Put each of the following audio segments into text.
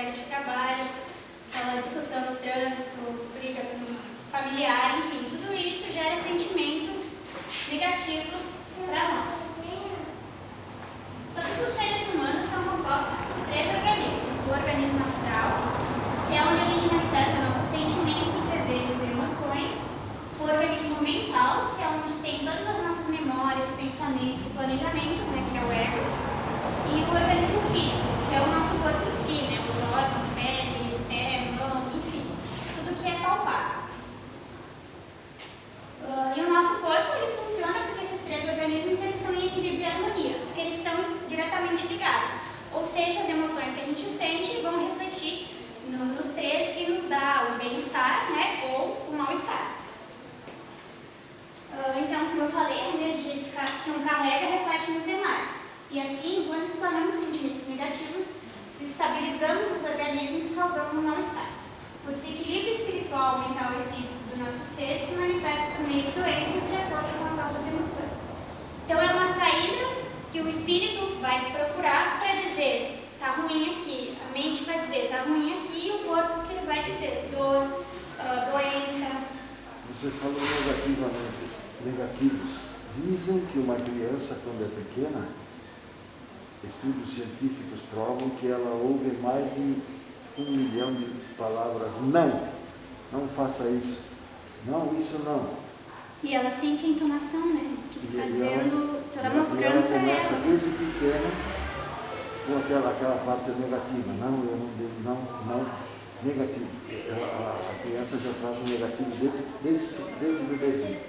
colega de trabalho, aquela discussão no trânsito, briga com familiar, enfim, tudo isso gera sentimentos negativos para nós. Todos os seres humanos são compostos por três organismos: o organismo astral, que é onde a gente manifesta nossos sentimentos, desejos e emoções, o organismo mental, que é onde tem todas as nossas memórias, pensamentos e planejamentos, né, que é o ego, e o organismo físico, que é o nosso corpo em si, né, os órgãos, pele, pé, mão, enfim, tudo que é palpável. Uh, e o nosso corpo ele funciona porque esses três organismos eles estão em equilíbrio e harmonia, porque eles estão diretamente ligados. Ou seja, as emoções que a gente sente vão refletir no, nos três e nos dá o bem-estar né, ou o mal-estar. Uh, então, como eu falei, a energia que um carrega reflete nos demais. E assim, quando explanamos sentimentos negativos, desestabilizamos os organismos causando mal-estar. O desequilíbrio espiritual, mental e físico do nosso ser se manifesta por meio de doenças de acordo com as nossas emoções. Então, é uma saída que o espírito vai procurar para dizer: está ruim aqui. A mente vai dizer: está ruim aqui. E o corpo que ele vai dizer: dor, uh, doença. Você falou negativamente negativos. Dizem que uma criança, quando é pequena, estudos científicos provam que ela ouve mais de um milhão de palavras não. Não faça isso. Não, isso não. E ela sente a entonação, né? Que tu está dizendo, tu está mostrando para ela. começa desde pequena com aquela, aquela parte negativa. Não, eu não devo, não, não, negativo. Ela, a criança já traz um negativo desde, desde, desde bebezinho.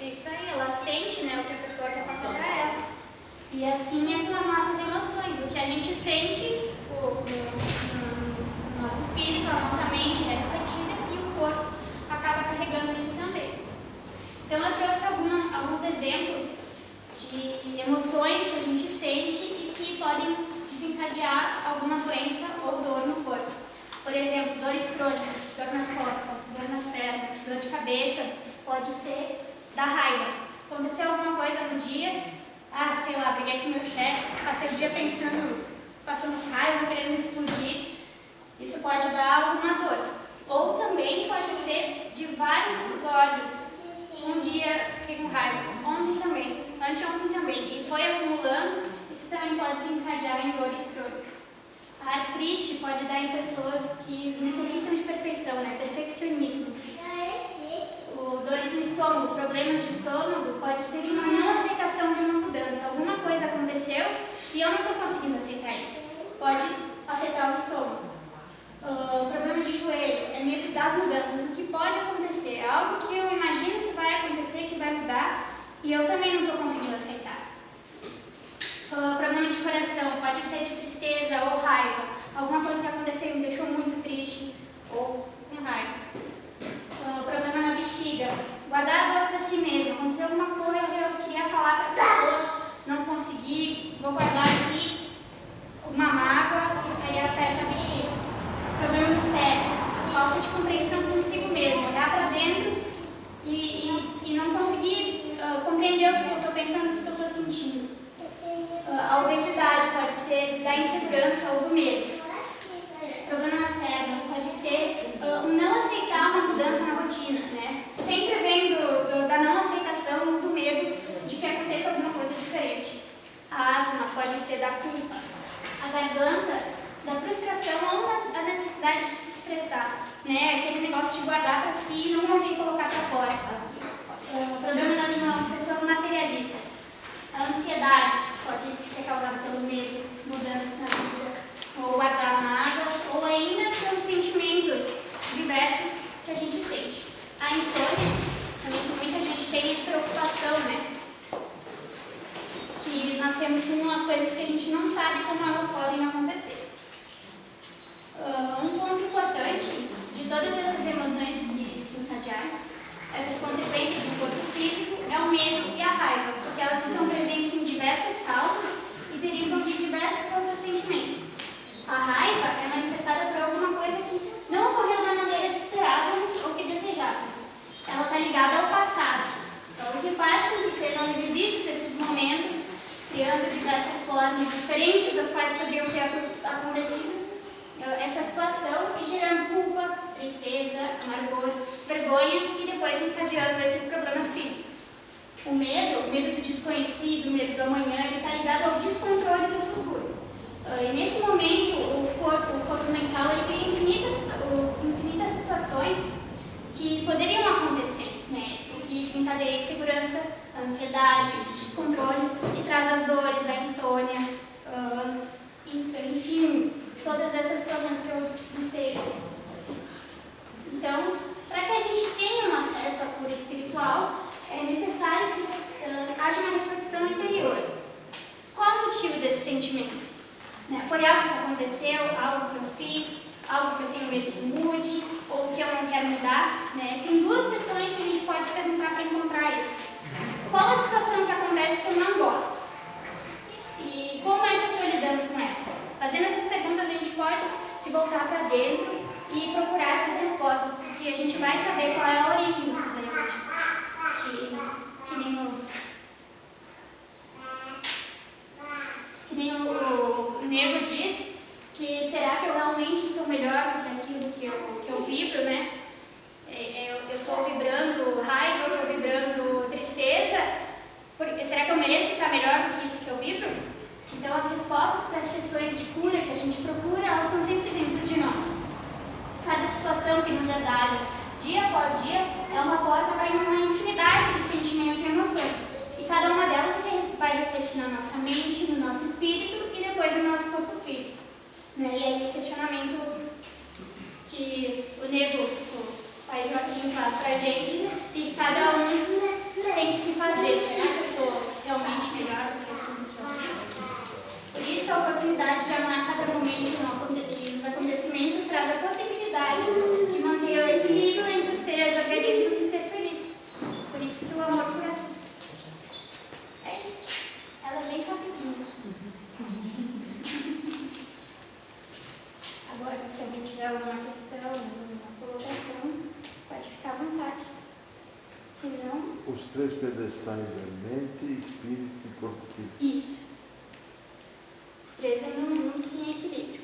É isso aí, ela sente né, o que a pessoa quer passar para ela. E assim é com as nossas emoções. O que a gente sente, o, nosso espírito, a nossa mente é refletida e o corpo acaba carregando isso também. Então eu trouxe alguma, alguns exemplos de emoções que a gente sente e que podem desencadear alguma doença ou dor no corpo. Por exemplo, dores crônicas, dor nas costas, dor nas pernas, dor de cabeça, pode ser da raiva. Aconteceu alguma coisa no dia, ah, sei lá, briguei com meu chefe, passei o dia pensando, passando raiva, querendo explodir. Isso pode dar alguma dor. Ou também pode ser de vários episódios. Um dia fiquei com raiva, ontem também, anteontem também. E foi acumulando, isso também pode desencadear em dores crônicas. A artrite pode dar em pessoas que necessitam de perfeição, né? perfeccionistas dores no estômago, problemas de estômago, pode ser de uma não aceitação de uma mudança. Alguma coisa aconteceu e eu não estou conseguindo aceitar isso. Pode afetar o estômago. Uh, problema de joelho, é medo das mudanças. O que pode acontecer? É algo que eu imagino que vai acontecer, que vai mudar, e eu também não estou conseguindo aceitar. Uh, problema de coração, pode ser de tristeza ou raiva. Alguma coisa que aconteceu me deixou muito triste ou com raiva uh, problema na bexiga, guardar a dor para si mesmo. Aconteceu alguma coisa, eu queria falar para a pessoa, não consegui, vou guardar aqui uma mágoa, aí afeta a bexiga. Problema nos pés, falta de compreensão consigo mesmo, olhar para dentro e, e, e, não conseguir uh, compreender o que eu estou pensando, o que eu estou sentindo. Uh, a obesidade pode ser da insegurança ou do medo. Problema nas pernas pode ser uh, não aceitar uma mudança na rotina, né? Sempre vem do, do, da não aceitação, do medo de que aconteça alguma coisa diferente. A asma pode ser da culpa. A garganta, da frustração ou da, da necessidade de se expressar, né? Aquele negócio de guardar para si e não conseguir colocar para fora. Uh, problema nas mãos, pessoas materialistas. A ansiedade pode ser causada pelo medo, mudanças na vida, ou guardar mágoas, ou ainda pelos sentimentos diversos que a gente sente. A insônia, também que muita gente tem preocupação, né? Que nós temos com as coisas que a gente não sabe como elas podem acontecer. Uh, um ponto importante de todas essas emoções que desencadearam, essas consequências do corpo físico, é o medo e a raiva, porque elas estão presentes em diversas causas e derivam de diversos outros sentimentos. A raiva é manifestada por alguma coisa que não ocorreu da maneira que esperávamos ou que desejávamos. Ela está ligada ao passado. Então, o que faz com que sejam vividos esses formas diferentes das quais poderiam ter acontecido, eh, essa situação e gerando culpa, tristeza, amargor, vergonha e depois encadeando esses problemas físicos. O medo, o medo do desconhecido, o medo do amanhã, ele está ligado ao descontrole do futuro. Uh, e nesse momento, o corpo, o corpo mental, ele tem infinitas, infinitas situações que poderiam acontecer, né? O que desencadeia insegurança, ansiedade, descontrole e traz as dores, a insônia, uh, enfim, todas essas situações que eu listei. Então, para que a gente tenha um acesso à cura espiritual, é necessário que uh, haja uma reflexão interior. Qual o motivo desse sentimento? Né? Foi algo que aconteceu, algo que eu fiz, algo que eu tenho medo que mude, ou que eu não quero mudar? Né? Tem duas questões que a gente pode perguntar para encontrar isso. Qual a situação que acontece Nego diz, que será que eu realmente estou melhor do que aquilo que eu, que eu vibro, né? É, é, eu estou vibrando raiva, eu estou vibrando tristeza, porque, será que eu mereço ficar melhor do que isso que eu vibro? Então as respostas para as questões de cura que a gente procura, elas estão sempre dentro de nós. Cada situação que nos é dada dia após dia, é uma porta para uma infinidade de sentimentos e emoções. E cada uma delas vai refletir na nossa mente, no nosso espírito depois no nosso corpo físico. Né? E aí o questionamento que o Nego, o pai Joaquim, faz para a gente e cada um tem que se fazer. Será que eu estou realmente melhor do que eu? Por isso a oportunidade de três pedestais é mente, espírito e corpo físico. Isso. Os três andam juntos em equilíbrio.